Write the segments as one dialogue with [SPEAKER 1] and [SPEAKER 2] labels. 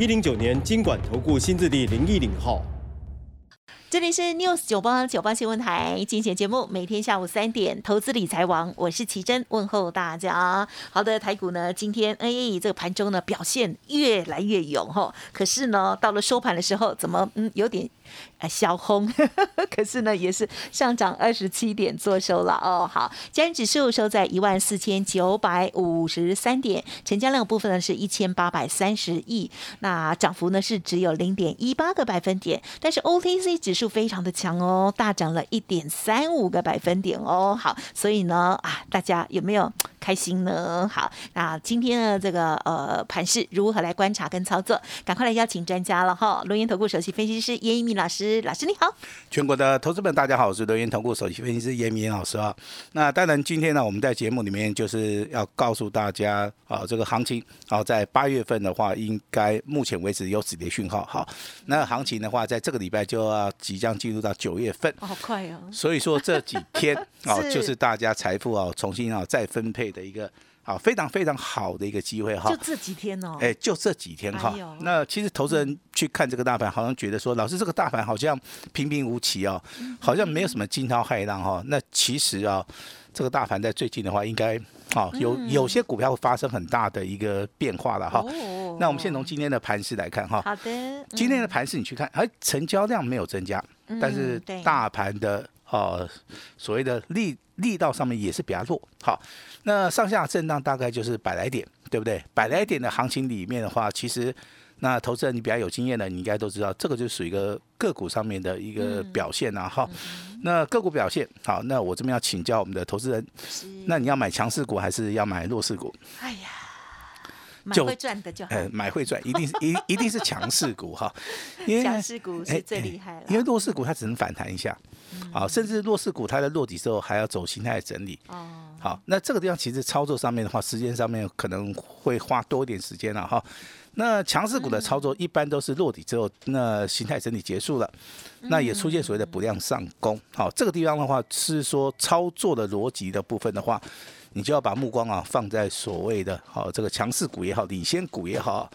[SPEAKER 1] 一零九年金管投顾新字第零一零号。
[SPEAKER 2] 这里是 News 九八九八新闻台精选节目，每天下午三点，投资理财王，我是奇珍，问候大家。好的，台股呢，今天哎，这个盘中呢表现越来越勇哈，可是呢，到了收盘的时候，怎么嗯有点。啊，小红，可是呢，也是上涨二十七点做收了哦。好，加元指数收在一万四千九百五十三点，成交量部分呢是一千八百三十亿，那涨幅呢是只有零点一八个百分点，但是 OTC 指数就非常的强哦，大涨了一点三五个百分点哦。好，所以呢，啊，大家有没有开心呢？好，那今天的这个呃盘势如何来观察跟操作？赶快来邀请专家了哈，龙岩投顾首席分析师叶一鸣。老师，老师你好！
[SPEAKER 3] 全国的投资们，大家好，我是德源投顾首席分析师严明老师啊。那当然，今天呢，我们在节目里面就是要告诉大家啊，这个行情啊，在八月份的话，应该目前为止有止跌讯号。好，那行情的话，在这个礼拜就要即将进入到九月份，
[SPEAKER 2] 好快哦！
[SPEAKER 3] 所以说这几天 啊，就是大家财富啊重新啊再分配的一个。啊，非常非常好的一个机会哈！
[SPEAKER 2] 就这几天哦，
[SPEAKER 3] 哎，就这几天哈。那其实投资人去看这个大盘，好像觉得说，老师这个大盘好像平平无奇哦，好像没有什么惊涛骇浪哈。那其实啊，这个大盘在最近的话，应该啊有有些股票会发生很大的一个变化了哈。那我们先从今天的盘势来看哈。
[SPEAKER 2] 好的。
[SPEAKER 3] 今天的盘势你去看，哎，成交量没有增加，但是大盘的。哦，所谓的力力道上面也是比较弱。好，那上下震荡大概就是百来点，对不对？百来点的行情里面的话，其实那投资人你比较有经验的，你应该都知道，这个就属于一个个股上面的一个表现啊。哈，那个股表现好，那我这边要请教我们的投资人，那你要买强势股还是要买弱势股？哎呀。
[SPEAKER 2] 买会赚的就好。呃，
[SPEAKER 3] 买会赚，一定是一一定是强势股哈，
[SPEAKER 2] 因为强势股是最厉害了。
[SPEAKER 3] 因为弱势股它只能反弹一下，好，甚至弱势股它在落底之后还要走形态整理。哦，好，那这个地方其实操作上面的话，时间上面可能会花多一点时间了哈。那强势股的操作一般都是落底之后，那形态整理结束了，那也出现所谓的不量上攻。好，这个地方的话是说操作的逻辑的部分的话。你就要把目光啊放在所谓的好这个强势股也好，领先股也好，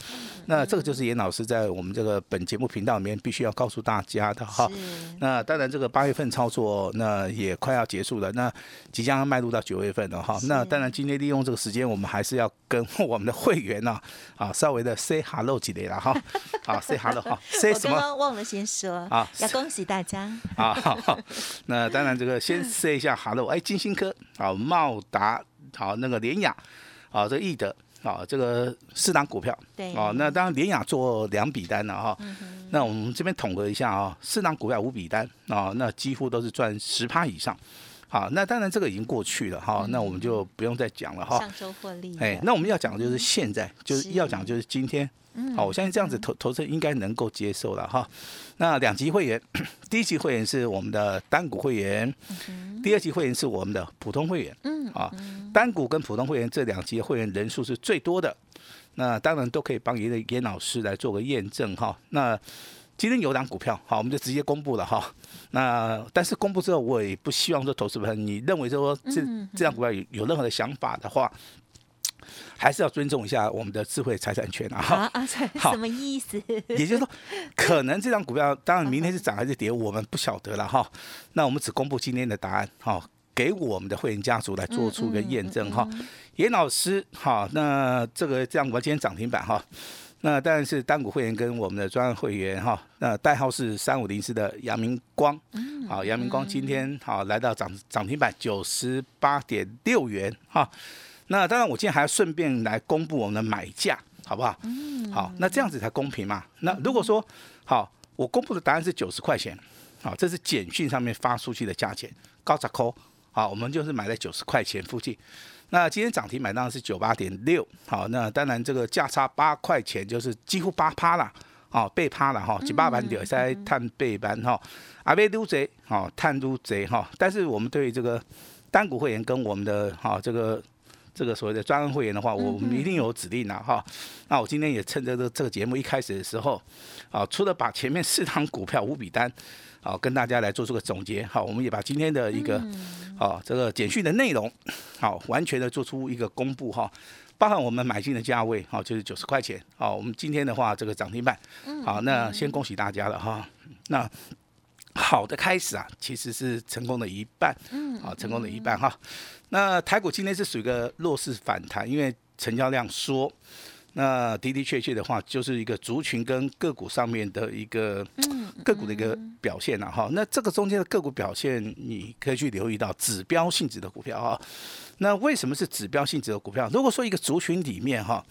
[SPEAKER 3] 那这个就是严老师在我们这个本节目频道里面必须要告诉大家的哈。那当然这个八月份操作那也快要结束了，那即将要迈入到九月份了哈。那当然今天利用这个时间，我们还是要跟我们的会员呢啊稍微的 say hello 几类了哈。啊 say hello 哈 say 什么？
[SPEAKER 2] 忘了先说啊，要恭喜大家
[SPEAKER 3] 啊。那当然这个先 say 一下 hello，哎，金星科啊，茂达。好，那个联雅，啊，这个易德，啊，这个四档股票，
[SPEAKER 2] 对，
[SPEAKER 3] 啊，那当然联雅做两笔单了哈，那我们这边统合一下啊，四档股票五笔单，啊，那几乎都是赚十趴以上，好，那当然这个已经过去了哈，那我们就不用再讲了哈，
[SPEAKER 2] 上周获利，
[SPEAKER 3] 哎，那我们要讲的就是现在，就是要讲就是今天。好，我相信这样子投投资应该能够接受了哈。那两级会员，第一级会员是我们的单股会员，第二级会员是我们的普通会员。嗯，啊，单股跟普通会员这两级会员人数是最多的。那当然都可以帮严严老师来做个验证哈。那今天有档股票，好，我们就直接公布了哈。那但是公布之后，我也不希望说投资朋友你认为说这这样股票有有任何的想法的话。还是要尊重一下我们的智慧财产权啊！
[SPEAKER 2] 啊啊，什么意思？
[SPEAKER 3] 也就是说，可能这张股票，当然明天是涨还是跌，我们不晓得了哈。那我们只公布今天的答案哈，给我们的会员家族来做出个验证哈。严老师哈，那这个这样，我今天涨停板哈。那当然是单股会员跟我们的专业会员哈。那代号是三五零四的杨明光，好，杨明光今天好来到涨涨停板九十八点六元哈。那当然，我今天还要顺便来公布我们的买价，好不好？嗯。好，那这样子才公平嘛。那如果说好，我公布的答案是九十块钱，好，这是简讯上面发出去的价钱，高砸扣，好，我们就是买在九十块钱附近。那今天涨停买当然是九八点六，好，那当然这个价差八块钱就是几乎八趴了，哦，被趴了哈，几百万点在探背板哈，阿贝都贼，好，探都贼哈，但是我们对这个单股会员跟我们的哈这个这个所谓的专案会员的话，我们一定有指令的哈。那我今天也趁着这这个节目一开始的时候，啊，除了把前面四档股票五笔单。啊，跟大家来做出个总结。好，我们也把今天的一个，啊这个简讯的内容，好完全的做出一个公布哈，包含我们买进的价位，好就是九十块钱。好，我们今天的话这个涨停板，好，那先恭喜大家了哈。那好的开始啊，其实是成功的一半，嗯，好，成功的一半哈。那台股今天是属于一个弱势反弹，因为成交量缩。那的的确确的话，就是一个族群跟个股上面的一个个股的一个表现了哈。那这个中间的个股表现，你可以去留意到指标性质的股票哈。那为什么是指标性质的股票？如果说一个族群里面哈，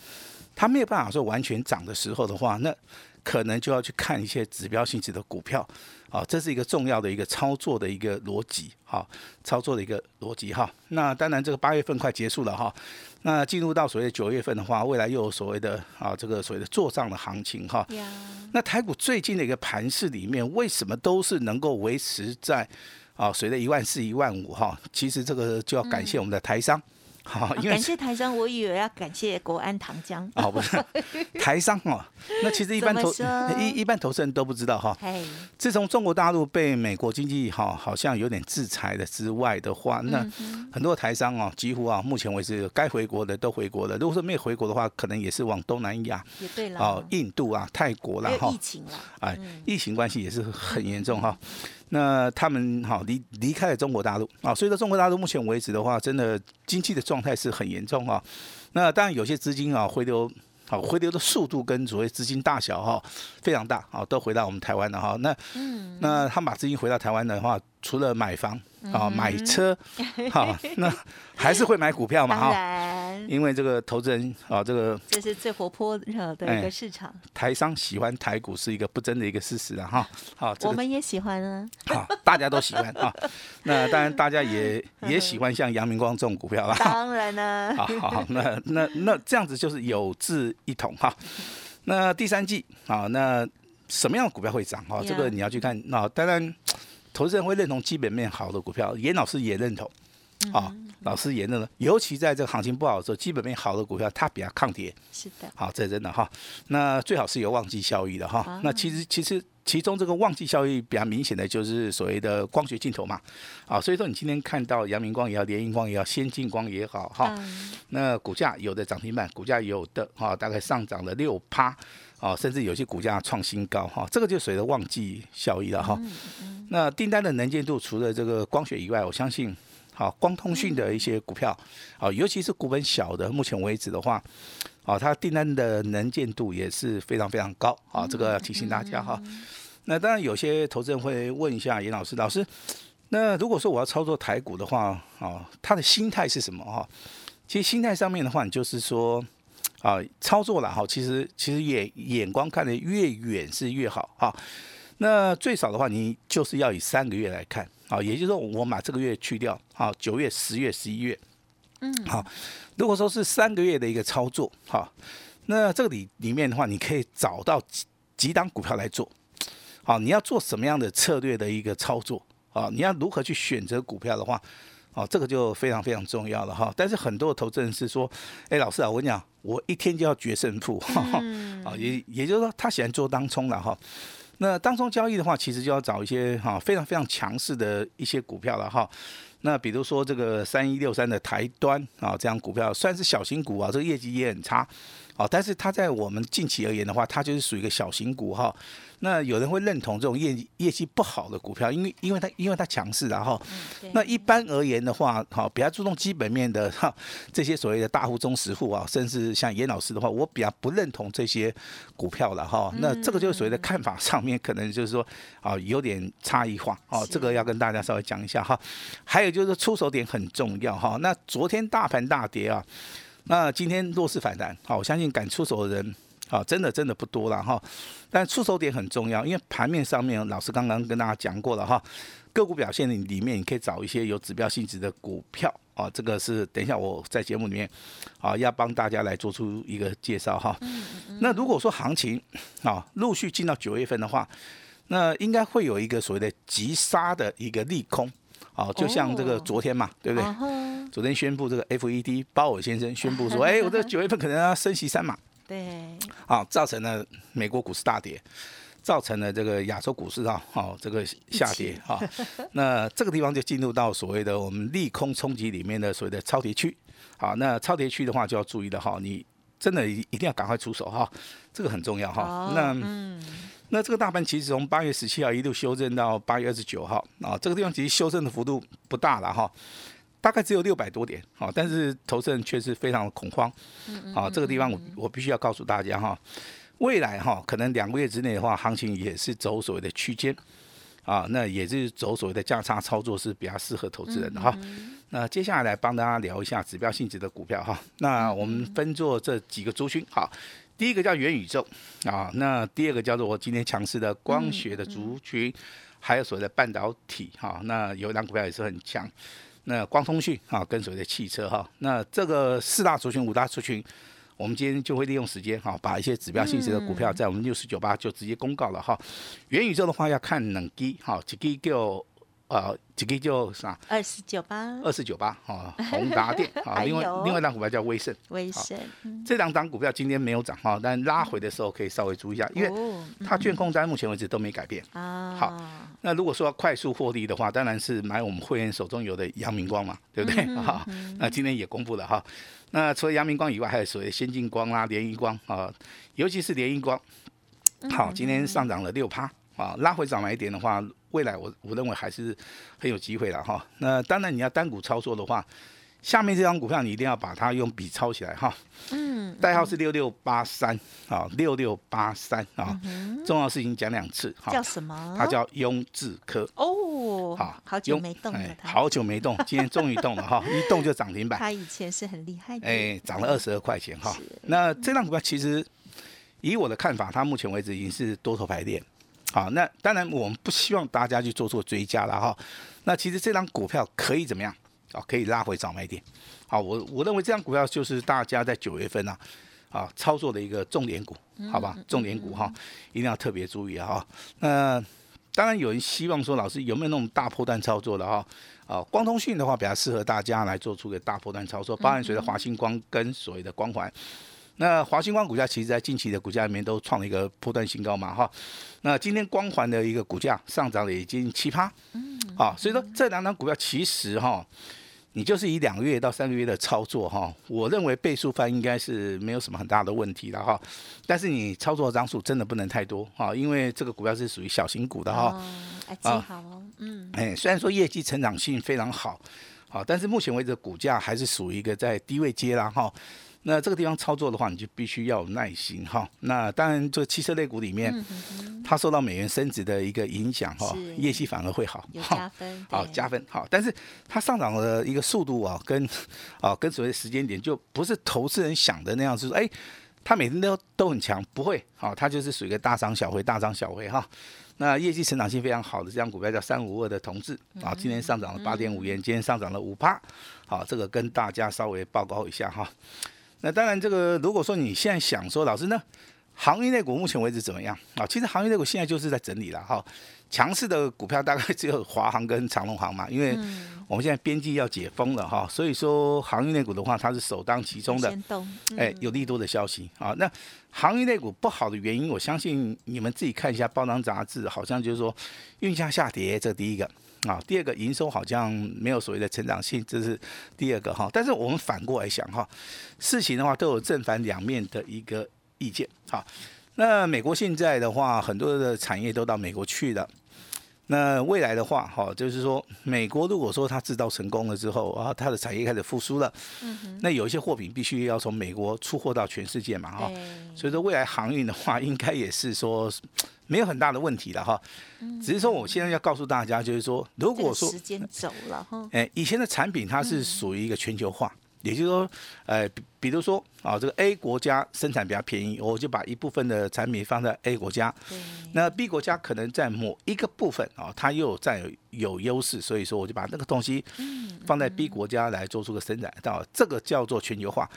[SPEAKER 3] 它没有办法说完全涨的时候的话，那可能就要去看一些指标性质的股票。啊，这是一个重要的一个操作的一个逻辑，哈，操作的一个逻辑哈。那当然，这个八月份快结束了哈，那进入到所谓的九月份的话，未来又有所谓的啊，这个所谓的做账的行情哈。那台股最近的一个盘势里面，为什么都是能够维持在啊，随着一万四、一万五哈？其实这个就要感谢我们的台商。好，
[SPEAKER 2] 感谢台商，我以为要感谢国安糖浆。
[SPEAKER 3] 哦，不是 台商哦，那其实一般投 一一般投资人都不知道哈。自从中国大陆被美国经济哈好像有点制裁的之外的话，那很多台商哦，几乎啊，目前为止该回国的都回国了。如果说没有回国的话，可能也是往东南亚，
[SPEAKER 2] 也对了，
[SPEAKER 3] 哦，印度啊、泰国啦哈。
[SPEAKER 2] 疫情了，
[SPEAKER 3] 哎，疫情关系也是很严重哈。那他们好离离开了中国大陆啊，所以说中国大陆目前为止的话，真的经济的状态是很严重啊。那当然有些资金啊回流，好回流的速度跟所谓资金大小哈非常大，好都回到我们台湾了哈。那那他把资金回到台湾的话。除了买房啊，买车，好，那还是会买股票嘛？
[SPEAKER 2] 哈，
[SPEAKER 3] 因为这个投资人啊，这个
[SPEAKER 2] 这是最活泼的一个市场。
[SPEAKER 3] 台商喜欢台股是一个不争的一个事实啊，哈，好，
[SPEAKER 2] 我们也喜欢啊，
[SPEAKER 3] 好，大家都喜欢啊。那当然，大家也也喜欢像杨明光这种股票啦。
[SPEAKER 2] 当然呢，
[SPEAKER 3] 好好，那那那这样子就是有志一同哈。那第三季啊，那什么样的股票会涨哈？这个你要去看。那当然。投资人会认同基本面好的股票，严老师也认同，啊，老师也认同，尤其在这个行情不好的时候，基本面好的股票它比较抗跌。
[SPEAKER 2] 是的，
[SPEAKER 3] 好，这真的哈。那最好是有旺季效益的哈。那其实其实其中这个旺季效益比较明显的就是所谓的光学镜头嘛，啊，所以说你今天看到阳明光也好，联荧光也好，先进光也好哈，那股价有的涨停板，股价有的哈，大概上涨了六趴。哦，甚至有些股价创新高哈，这个就随着旺季效益了哈。那订单的能见度除了这个光学以外，我相信，好光通讯的一些股票，啊，尤其是股本小的，目前为止的话，啊，它订单的能见度也是非常非常高啊。这个要提醒大家哈。那当然有些投资人会问一下严老师，老师，那如果说我要操作台股的话，啊，他的心态是什么哈？其实心态上面的话，你就是说。啊，操作了哈，其实其实眼眼光看得越远是越好哈。那最少的话，你就是要以三个月来看啊，也就是说，我把这个月去掉，啊，九月、十月、十一月，嗯，好，如果说是三个月的一个操作，哈，那这个里里面的话，你可以找到几几档股票来做，好，你要做什么样的策略的一个操作啊？你要如何去选择股票的话？哦，这个就非常非常重要了哈。但是很多的投资人是说，哎，老师啊，我跟你讲，我一天就要决胜负，啊，也也就是说，他喜欢做当冲了哈。那当冲交易的话，其实就要找一些哈非常非常强势的一些股票了哈。那比如说这个三一六三的台端啊，这样股票算是小型股啊，这个业绩也很差，哦，但是它在我们近期而言的话，它就是属于一个小型股哈。那有人会认同这种业业绩不好的股票，因为因为它因为它强势，然后，那一般而言的话，好比较注重基本面的哈，这些所谓的大户、中实户啊，甚至像严老师的话，我比较不认同这些股票了哈。那这个就是所谓的看法上面可能就是说啊有点差异化哦，这个要跟大家稍微讲一下哈。还有就是出手点很重要哈。那昨天大盘大跌啊，那今天弱势反弹，好，我相信敢出手的人。啊，真的真的不多了哈。但出手点很重要，因为盘面上面老师刚刚跟大家讲过了哈，个股表现里面你可以找一些有指标性质的股票啊，这个是等一下我在节目里面啊要帮大家来做出一个介绍哈。那如果说行情啊陆续进到九月份的话，那应该会有一个所谓的急杀的一个利空。好，就像这个昨天嘛，对不对？昨天宣布这个 FED 鲍尔先生宣布说，哎，我这九月份可能要升息三码。
[SPEAKER 2] 对。
[SPEAKER 3] 好，造成了美国股市大跌，造成了这个亚洲股市啊，好这个下跌啊。那这个地方就进入到所谓的我们利空冲击里面的所谓的超跌区。好，那超跌区的话就要注意了哈，你真的一一定要赶快出手哈，这个很重要哈。那嗯。那这个大盘其实从八月十七号一路修正到八月二十九号啊，这个地方其实修正的幅度不大了哈，大概只有六百多点啊，但是投资人却是非常的恐慌。啊，这个地方我我必须要告诉大家哈，未来哈可能两个月之内的话，行情也是走所谓的区间啊，那也是走所谓的价差操作是比较适合投资人的哈。那接下来来帮大家聊一下指标性质的股票哈，那我们分做这几个族群哈。第一个叫元宇宙啊，那第二个叫做我今天强势的光学的族群，还有所谓的半导体哈，那有一档股票也是很强，那光通讯啊跟所谓的汽车哈，那这个四大族群五大族群，我们今天就会利用时间哈，把一些指标性质的股票在我们六四九八就直接公告了哈。元宇宙的话要看冷基哈，几基就。呃，这个叫啥？
[SPEAKER 2] 二四九八，
[SPEAKER 3] 二四九八，哈，宏达电，啊，另外另外一档股票叫威盛，
[SPEAKER 2] 威盛，
[SPEAKER 3] 这两档股票今天没有涨哈，但拉回的时候可以稍微注意一下，因为它券控在目前为止都没改变啊。好，那如果说要快速获利的话，当然是买我们会员手中有的阳明光嘛，对不对？哈，那今天也公布了哈，那除了阳明光以外，还有所谓先进光啦、联益光啊，尤其是联益光，好，今天上涨了六趴。啊，拉回涨来一点的话，未来我我认为还是很有机会的哈。那当然你要单股操作的话，下面这张股票你一定要把它用笔抄起来哈。嗯。代号是六六八三啊，六六八三啊。重要事情讲两次
[SPEAKER 2] 哈。叫什么？
[SPEAKER 3] 它叫雍智科。
[SPEAKER 2] 哦。好，好久没动了。
[SPEAKER 3] 好久没动，今天终于动了哈，一动就涨停板。
[SPEAKER 2] 它以前是很厉害的。
[SPEAKER 3] 哎，涨了二十二块钱哈。那这张股票其实以我的看法，它目前为止已经是多头排列。好，那当然我们不希望大家去做做追加了哈。那其实这张股票可以怎么样？啊，可以拉回早买点。好，我我认为这张股票就是大家在九月份啊，啊操作的一个重点股，好吧？重点股哈，一定要特别注意啊。那当然有人希望说，老师有没有那种大波段操作的哈？啊，光通讯的话比较适合大家来做出个大波段操作，包含随着华星光跟所谓的光环。那华星光股价其实，在近期的股价里面都创了一个破断新高嘛，哈。那今天光环的一个股价上涨了已经七趴，嗯，啊，所以说这两档股票其实哈，你就是以两个月到三个月的操作哈，我认为倍数翻应该是没有什么很大的问题的哈。但是你操作张数真的不能太多哈，因为这个股票是属于小型股的哈。
[SPEAKER 2] 啊，好哦，嗯，
[SPEAKER 3] 哎，虽然说业绩成长性非常好，好，但是目前为止股价还是属于一个在低位阶啦哈。那这个地方操作的话，你就必须要有耐心哈。那当然，这汽车类股里面，它受到美元升值的一个影响哈，业绩反而会好，
[SPEAKER 2] 加分，
[SPEAKER 3] 好加分好。但是它上涨的一个速度啊，跟啊跟所谓时间点，就不是投资人想的那样，是说哎，它每天都都很强，不会好，它就是属于一个大涨小回，大涨小回哈。那业绩成长性非常好的这张股票叫三五二的同志啊，今天上涨了八点五元，今天上涨了五趴，好，这个跟大家稍微报告一下哈。那当然，这个如果说你现在想说，老师呢，行业类股目前为止怎么样啊？其实行业类股现在就是在整理了哈，强势的股票大概只有华航跟长隆航嘛，因为我们现在边际要解封了哈，所以说行业类股的话，它是首当其冲的，哎，有利多的消息啊。那行业类股不好的原因，我相信你们自己看一下报章杂志，好像就是说运价下跌，这第一个。啊，第二个营收好像没有所谓的成长性，这是第二个哈。但是我们反过来想哈，事情的话都有正反两面的一个意见。哈，那美国现在的话，很多的产业都到美国去了。那未来的话，哈，就是说，美国如果说它制造成功了之后，啊，它的产业开始复苏了，嗯那有一些货品必须要从美国出货到全世界嘛，哈，所以说未来航运的话，应该也是说没有很大的问题了，哈，只是说我现在要告诉大家，就是说，如果说
[SPEAKER 2] 时间走了，哈，
[SPEAKER 3] 哎，以前的产品它是属于一个全球化，也就是说，呃，比比如说啊，这个 A 国家生产比较便宜，我就把一部分的产品放在 A 国家。那 B 国家可能在某一个部分啊，它又占有有优势，所以说我就把那个东西放在 B 国家来做出个生产，到这个叫做全球化。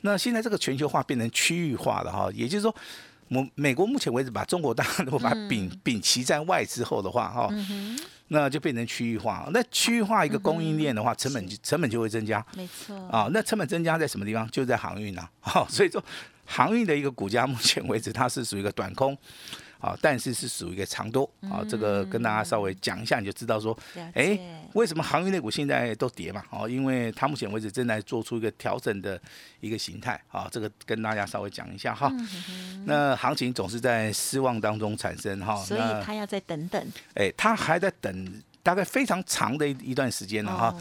[SPEAKER 3] 那现在这个全球化变成区域化了哈，也就是说。美美国目前为止把中国大陆把摒摒弃在外之后的话，哈，那就变成区域化。那区域化一个供应链的话，成本成本就会增加。
[SPEAKER 2] 没错。
[SPEAKER 3] 啊，那成本增加在什么地方？就在航运啊。哈，所以说航运的一个股价目前为止它是属于一个短空。啊，但是是属于一个长多啊，这个跟大家稍微讲一下，你就知道说，哎，为什么航运类股现在都跌嘛？哦，因为它目前为止正在做出一个调整的一个形态啊，这个跟大家稍微讲一下哈。那行情总是在失望当中产生哈，
[SPEAKER 2] 所以他要再等等。
[SPEAKER 3] 哎，他还在等大概非常长的一一段时间了哈。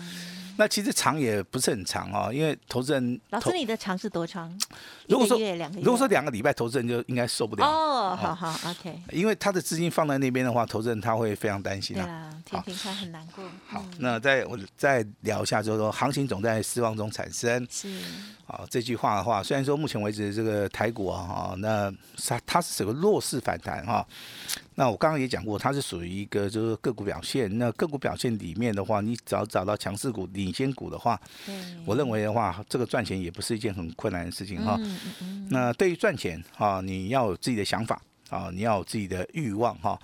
[SPEAKER 3] 那其实长也不是很长哦，因为投资人
[SPEAKER 2] 老师，你的长是多长？
[SPEAKER 3] 如果说
[SPEAKER 2] 两个，
[SPEAKER 3] 如果说两个礼拜，投资人就应该受不了
[SPEAKER 2] 哦。好好，OK。
[SPEAKER 3] 因为他的资金放在那边的话，投资人他会非常担心
[SPEAKER 2] 啊。对啊，天天看很难过。
[SPEAKER 3] 好，那再我再聊一下，就是说行情总在失望中产生。
[SPEAKER 2] 是。
[SPEAKER 3] 好，这句话的话，虽然说目前为止这个台股啊，哈，那它它是整个弱势反弹哈。那我刚刚也讲过，它是属于一个就是个股表现。那个股表现里面的话，你只要找到强势股、领先股的话，我认为的话，这个赚钱也不是一件很困难的事情哈。那对于赚钱啊，你要有自己的想法啊，你要有自己的欲望哈。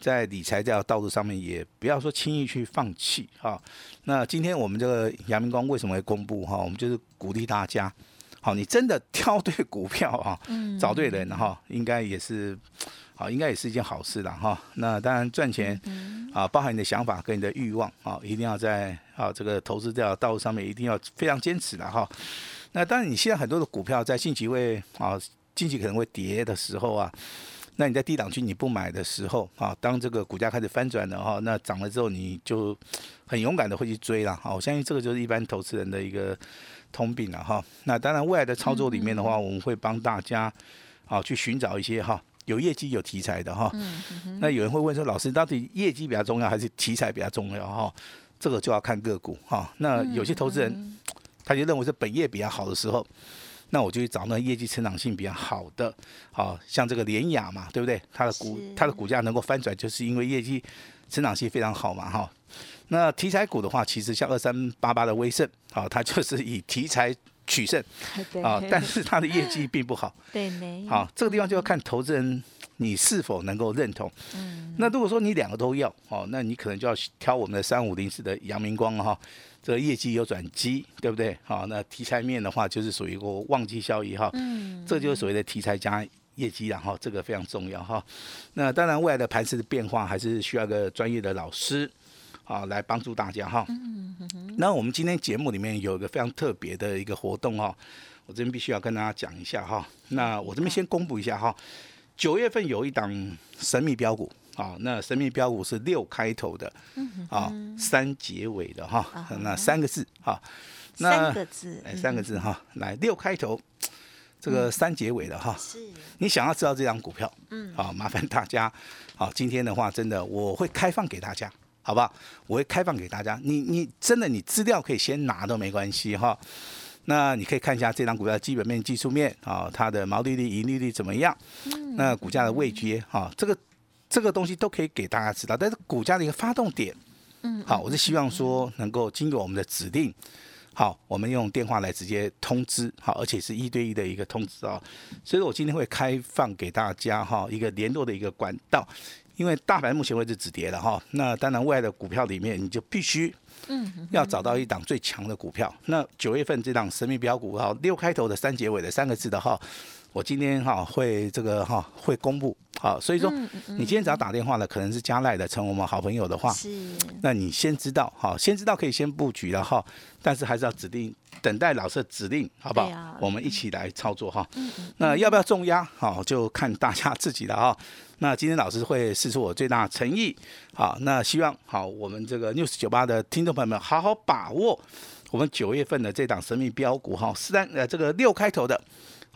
[SPEAKER 3] 在理财这条道路上面，也不要说轻易去放弃哈。那今天我们这个阳明光为什么会公布哈？我们就是鼓励大家，好，你真的挑对股票啊，找对人哈，应该也是好，应该也是一件好事了哈。那当然赚钱啊，包含你的想法跟你的欲望啊，一定要在啊这个投资这条道路上面一定要非常坚持的哈。那当然你现在很多的股票在近期会啊，近期可能会跌的时候啊。那你在低档区你不买的时候啊，当这个股价开始翻转了哈，那涨了之后你就很勇敢的会去追了哈。我相信这个就是一般投资人的一个通病了哈。那当然未来的操作里面的话，我们会帮大家啊去寻找一些哈有业绩有题材的哈。那有人会问说，老师到底业绩比较重要还是题材比较重要哈？这个就要看个股哈。那有些投资人他就认为是本业比较好的时候。那我就去找那业绩成长性比较好的，好像这个联雅嘛，对不对？它的股它的股价能够翻转，就是因为业绩成长性非常好嘛，哈。那题材股的话，其实像二三八八的威盛，啊，它就是以题材取胜，啊，但是它的业绩并不好，
[SPEAKER 2] 对，没
[SPEAKER 3] 好，这个地方就要看投资人你是否能够认同。嗯，那如果说你两个都要，哦，那你可能就要挑我们的三五零四的阳明光哈。这个业绩有转机，对不对？好，那题材面的话，就是属于一个旺季效益哈。嗯，这就是所谓的题材加业绩，然后这个非常重要哈。那当然，未来的盘势的变化还是需要一个专业的老师啊来帮助大家哈。嗯那我们今天节目里面有一个非常特别的一个活动哈，我这边必须要跟大家讲一下哈。那我这边先公布一下哈，九月份有一档神秘标股。啊，那神秘标股是六开头的，啊，三结尾的哈，那三个字哈，那
[SPEAKER 2] 三个字，
[SPEAKER 3] 哎，三个字哈，来六开头，这个三结尾的哈，是，你想要知道这张股票，嗯，好，麻烦大家，好，今天的话真的我会开放给大家，好不好？我会开放给大家，你你真的你资料可以先拿都没关系哈，那你可以看一下这张股票基本面、技术面啊，它的毛利率、盈利率怎么样？那股价的位阶哈，这个。这个东西都可以给大家知道，但是股价的一个发动点，嗯，好，我是希望说能够经过我们的指令，好，我们用电话来直接通知，好，而且是一对一的一个通知啊，所以我今天会开放给大家哈一个联络的一个管道，因为大盘目前为止止跌了哈，那当然未来的股票里面你就必须，嗯，要找到一档最强的股票，那九月份这档神秘标股哈，六开头的三结尾的三个字的哈。我今天哈会这个哈会公布好，所以说你今天只要打电话了，可能是加赖的成我们好朋友的话，
[SPEAKER 2] 是，
[SPEAKER 3] 那你先知道哈，先知道可以先布局了哈，但是还是要指定等待老师的指令，好不好？我们一起来操作哈。那要不要重压？好，就看大家自己了哈。那今天老师会试出我最大诚意，好，那希望好我们这个 news 九八的听众朋友们好好把握我们九月份的这档神秘标股哈，三呃这个六开头的。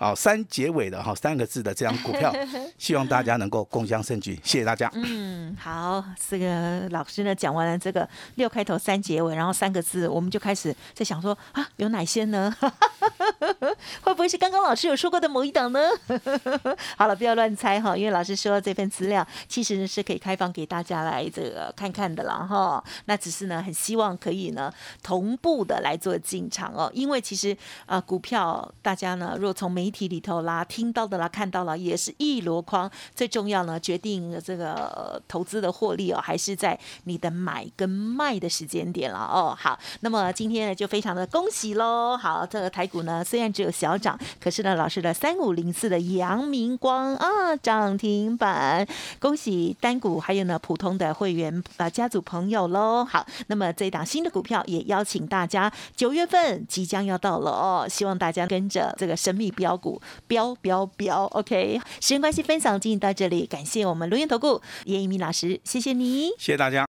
[SPEAKER 3] 好三结尾的哈三个字的这张股票，希望大家能够共襄盛举，谢谢大家。
[SPEAKER 2] 嗯，好，这个老师呢讲完了这个六开头三结尾，然后三个字，我们就开始在想说啊，有哪些呢？会不会是刚刚老师有说过的某一档呢？好了，不要乱猜哈，因为老师说这份资料其实是可以开放给大家来这个看看的了哈。那只是呢，很希望可以呢同步的来做进场哦，因为其实啊，股票大家呢，若从媒体里头啦听到的啦看到了，也是一箩筐。最重要呢，决定这个投资的获利哦，还是在你的买跟卖的时间点了哦。好，那么今天呢，就非常的恭喜喽。好，这个台股呢，虽然只有小涨，可是呢，老师的三五零四的阳明光啊涨停板，恭喜单股还有呢普通的会员啊家族朋友喽。好，那么这一档新的股票也邀请大家，九月份即将要到了哦，希望大家跟着这个神秘标股标标标。OK，时间关系，分享进行到这里，感谢我们录音投顾叶一鸣老师，谢谢你，
[SPEAKER 3] 谢谢大家。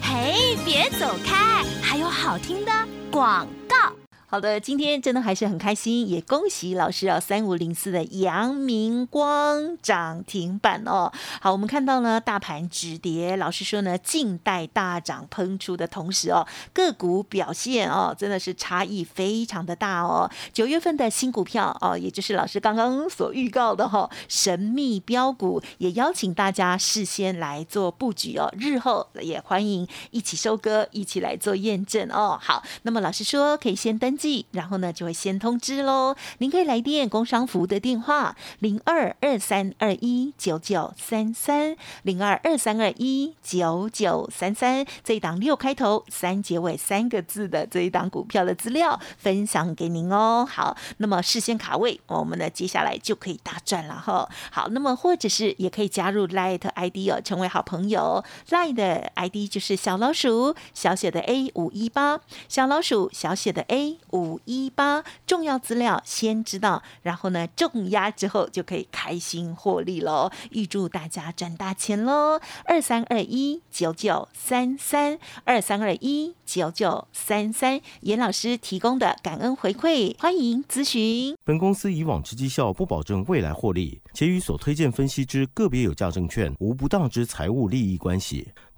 [SPEAKER 4] 嘿，别走开，还有好听的广告。
[SPEAKER 2] 好的，今天真的还是很开心，也恭喜老师啊，三五零四的阳明光涨停板哦。好，我们看到呢，大盘止跌，老师说呢，静待大涨喷出的同时哦，个股表现哦，真的是差异非常的大哦。九月份的新股票哦，也就是老师刚刚所预告的哈，神秘标股，也邀请大家事先来做布局哦，日后也欢迎一起收割，一起来做验证哦。好，那么老师说可以先登。记然后呢，就会先通知喽。您可以来电工商服务的电话零二二三二一九九三三零二二三二一九九三三这一档六开头三结尾三个字的这一档股票的资料分享给您哦。好，那么事先卡位，我们呢接下来就可以大赚了哈。好，那么或者是也可以加入 Light ID 哦，成为好朋友。Light ID 就是小老鼠小写的 A 五一八，小老鼠小写的 A。五一八重要资料先知道，然后呢重压之后就可以开心获利喽！预祝大家赚大钱喽！二三二一九九三三二三二一九九三三，严老师提供的感恩回馈，欢迎咨询。
[SPEAKER 1] 本公司以往之绩效不保证未来获利，且与所推荐分析之个别有价证券无不当之财务利益关系。